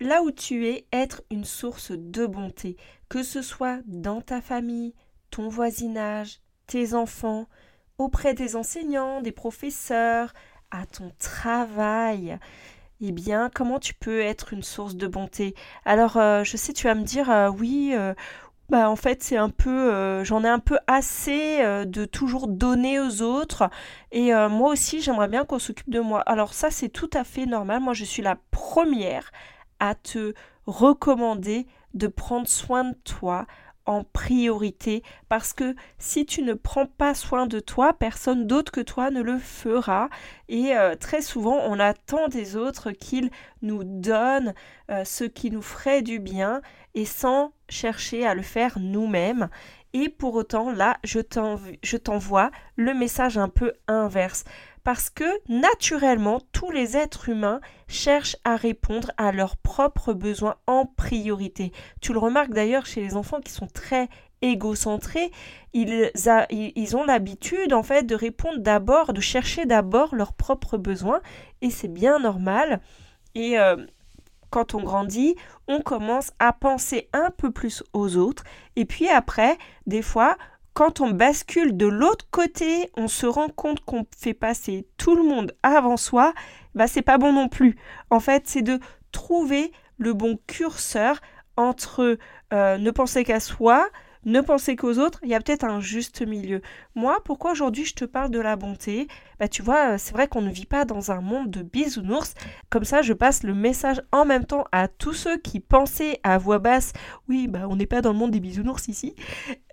là où tu es, être une source de bonté, que ce soit dans ta famille, ton voisinage, tes enfants, auprès des enseignants, des professeurs, à ton travail. Eh bien, comment tu peux être une source de bonté? Alors, euh, je sais, tu vas me dire, euh, oui, euh, bah en fait, c'est un peu, j'en ai un peu assez de toujours donner aux autres. Et moi aussi, j'aimerais bien qu'on s'occupe de moi. Alors ça, c'est tout à fait normal. Moi, je suis la première à te recommander de prendre soin de toi en priorité. Parce que si tu ne prends pas soin de toi, personne d'autre que toi ne le fera. Et euh, très souvent on attend des autres qu'ils nous donnent euh, ce qui nous ferait du bien et sans chercher à le faire nous-mêmes. Et pour autant là je t'envoie le message un peu inverse parce que naturellement, tous les êtres humains cherchent à répondre à leurs propres besoins en priorité. Tu le remarques d'ailleurs chez les enfants qui sont très égocentrés, ils, ont l'habitude en fait de répondre d'abord, de chercher d'abord leurs propres besoins, et c'est bien normal. Et euh, quand on grandit, on commence à penser un peu plus aux autres, et puis après, des fois, quand on bascule de l'autre côté, on se rend compte qu'on fait passer tout le monde avant soi, bah c'est pas bon non plus. En fait, c'est de trouver le bon curseur entre euh, ne penser qu'à soi, ne penser qu'aux autres, il y a peut-être un juste milieu. Moi, pourquoi aujourd'hui je te parle de la bonté? Bah tu vois, c'est vrai qu'on ne vit pas dans un monde de bisounours. Comme ça, je passe le message en même temps à tous ceux qui pensaient à voix basse, oui, bah on n'est pas dans le monde des bisounours ici.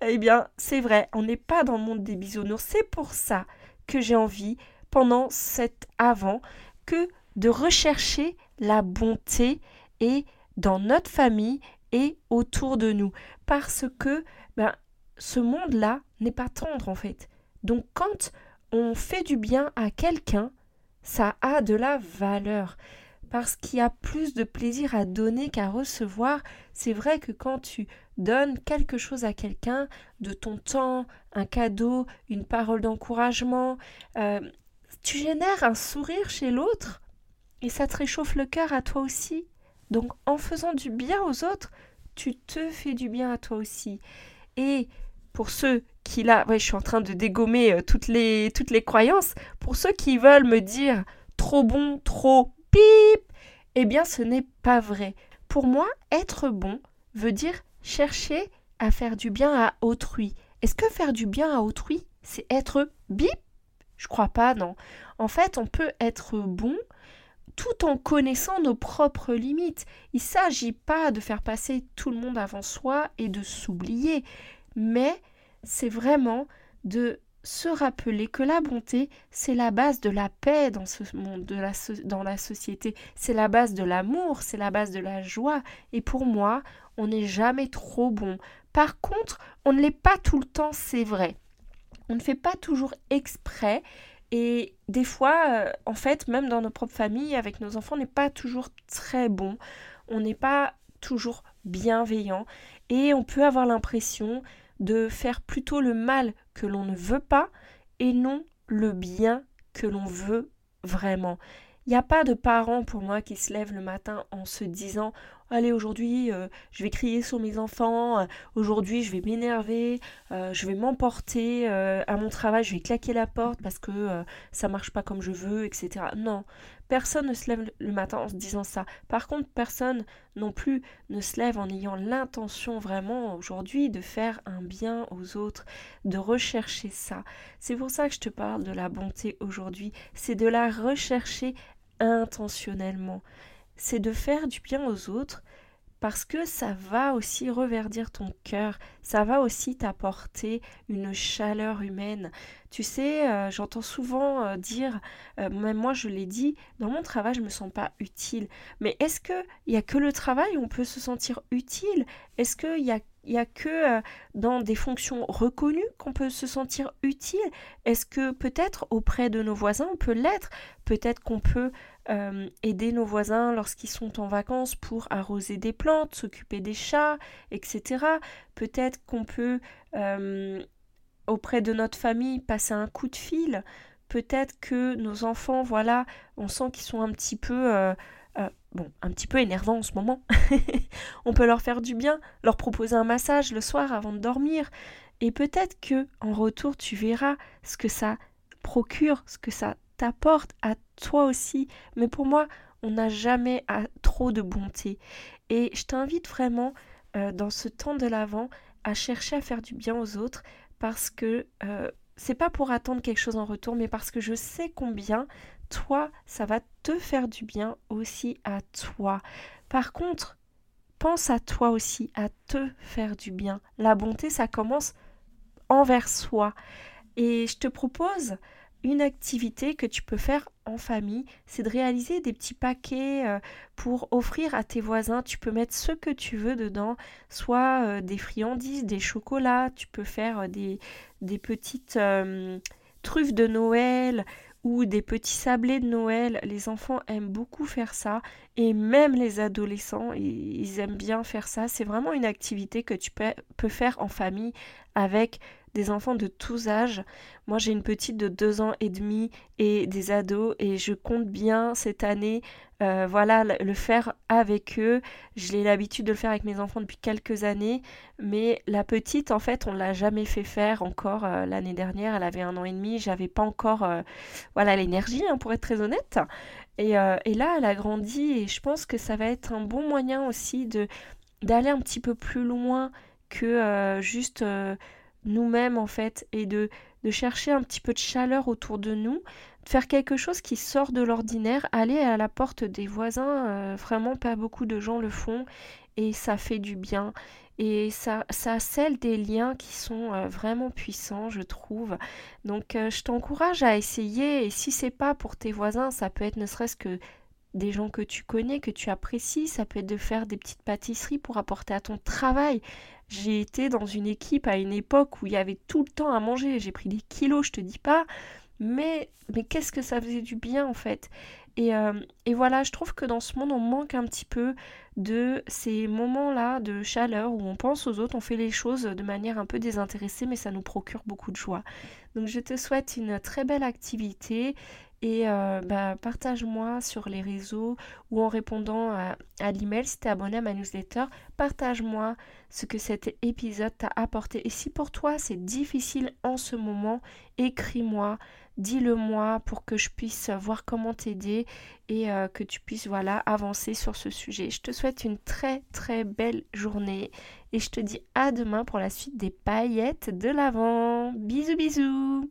Eh bien, c'est vrai, on n'est pas dans le monde des bisounours. C'est pour ça que j'ai envie, pendant cet avant, que de rechercher la bonté et dans notre famille et autour de nous. Parce que ce monde-là n'est pas tendre en fait. Donc quand on fait du bien à quelqu'un, ça a de la valeur. Parce qu'il y a plus de plaisir à donner qu'à recevoir. C'est vrai que quand tu donnes quelque chose à quelqu'un, de ton temps, un cadeau, une parole d'encouragement, euh, tu génères un sourire chez l'autre et ça te réchauffe le cœur à toi aussi. Donc en faisant du bien aux autres, tu te fais du bien à toi aussi. Et pour ceux qui là, ouais, je suis en train de dégommer euh, toutes les toutes les croyances. Pour ceux qui veulent me dire trop bon, trop pip, eh bien ce n'est pas vrai. Pour moi, être bon veut dire chercher à faire du bien à autrui. Est-ce que faire du bien à autrui, c'est être bip? Je crois pas, non. En fait, on peut être bon tout en connaissant nos propres limites. Il ne s'agit pas de faire passer tout le monde avant soi et de s'oublier, mais c'est vraiment de se rappeler que la bonté, c'est la base de la paix dans ce monde, de la dans la société, c'est la base de l'amour, c'est la base de la joie, et pour moi, on n'est jamais trop bon. Par contre, on ne l'est pas tout le temps, c'est vrai. On ne fait pas toujours exprès, et des fois, euh, en fait, même dans nos propres familles, avec nos enfants, on n'est pas toujours très bon, on n'est pas toujours bienveillant, et on peut avoir l'impression de faire plutôt le mal que l'on ne veut pas, et non le bien que l'on veut vraiment. Il n'y a pas de parents pour moi qui se lèvent le matin en se disant allez aujourd'hui euh, je vais crier sur mes enfants, euh, aujourd'hui je vais m'énerver, euh, je vais m'emporter à mon travail, je vais claquer la porte parce que ça marche pas comme je veux, etc. Non, personne ne se lève le matin en se disant ça. Par contre, personne non plus ne se lève en ayant l'intention vraiment aujourd'hui de faire un bien aux autres, de rechercher ça. C'est pour ça que je te parle de la bonté aujourd'hui, c'est de la rechercher intentionnellement c'est de faire du bien aux autres parce que ça va aussi reverdir ton cœur, ça va aussi t'apporter une chaleur humaine. Tu sais, euh, j'entends souvent euh, dire, euh, même moi je l'ai dit, dans mon travail je me sens pas utile. Mais est-ce qu'il n'y a que le travail où on peut se sentir utile? Est-ce qu'il y a il n'y a que dans des fonctions reconnues qu'on peut se sentir utile. Est-ce que peut-être auprès de nos voisins on peut l'être? Peut-être qu'on peut, aider nos voisins lorsqu'ils sont en vacances pour arroser des plantes, s'occuper des chats, etc. Peut-être qu'on peut, auprès de notre famille, passer un coup de fil. Peut-être que nos enfants, voilà, on sent qu'ils sont un petit peu, euh, euh, bon, un petit peu énervants en ce moment. on peut leur faire du bien, leur proposer un massage le soir avant de dormir. Et peut-être que, en retour, tu verras ce que ça procure, ce que ça t'apporte à toi aussi. Mais pour moi, on n'a jamais trop de bonté. Et je t'invite vraiment, euh, dans ce temps de l'avant, à chercher à faire du bien aux autres, parce que euh, c'est pas pour attendre quelque chose en retour, mais parce que je sais combien toi, ça va te faire du bien aussi à toi. Par contre, pense à toi aussi, à te faire du bien. La bonté, ça commence envers soi. Et je te propose une activité que tu peux faire en famille, c'est de réaliser des petits paquets euh, pour offrir à tes voisins. Tu peux mettre ce que tu veux dedans, soit euh, des friandises, des chocolats, tu peux faire euh, des, des petites truffes de Noël ou des petits sablés de Noël. Les enfants aiment beaucoup faire ça et même les adolescents, ils aiment bien faire ça. C'est vraiment une activité que tu peux, peux faire en famille avec des enfants de tous âges. Moi, j'ai une petite de deux ans et demi et des ados et je compte bien cette année, euh, voilà, le faire avec eux. J'ai l'habitude de le faire avec mes enfants depuis quelques années, mais la petite, en fait, on l'a jamais fait faire encore euh, l'année dernière. Elle avait un an et demi, j'avais pas encore, euh, voilà, l'énergie, hein, pour être très honnête. Et, et là, elle a grandi et je pense que ça va être un bon moyen aussi de d'aller un petit peu plus loin que juste nous-mêmes en fait et de, de chercher un petit peu de chaleur autour de nous, de faire quelque chose qui sort de l'ordinaire, aller à la porte des voisins, euh, vraiment pas beaucoup de gens le font et ça fait du bien et ça, ça scelle des liens qui sont euh, vraiment puissants, je trouve. Donc euh, je t'encourage à essayer et si c'est pas pour tes voisins, ça peut être ne serait-ce que des gens que tu connais, que tu apprécies, ça peut être de faire des petites pâtisseries pour apporter à ton travail. J'ai été dans une équipe à une époque où il y avait tout le temps à manger. J'ai pris des kilos, je te dis pas. Mais, mais qu'est-ce que ça faisait du bien en fait? Euh, et, voilà, je trouve que dans ce monde, on manque un petit peu de ces moments-là de chaleur où on pense aux autres, on fait les choses de manière un peu désintéressée, mais ça nous procure beaucoup de joie. Donc je te souhaite une très belle activité et euh, bah, partage-moi sur les réseaux ou en répondant à, l'email si tu es abonné à ma newsletter. Partage-moi ce que cet épisode t'a apporté. Et si pour toi c'est difficile en ce moment, écris-moi, dis-le-moi pour que je puisse voir comment t'aider et euh, que tu puisses voilà avancer sur ce sujet. Je te souhaite une très très belle journée et je te dis à demain pour la suite des paillettes de l'avant. Bisous bisous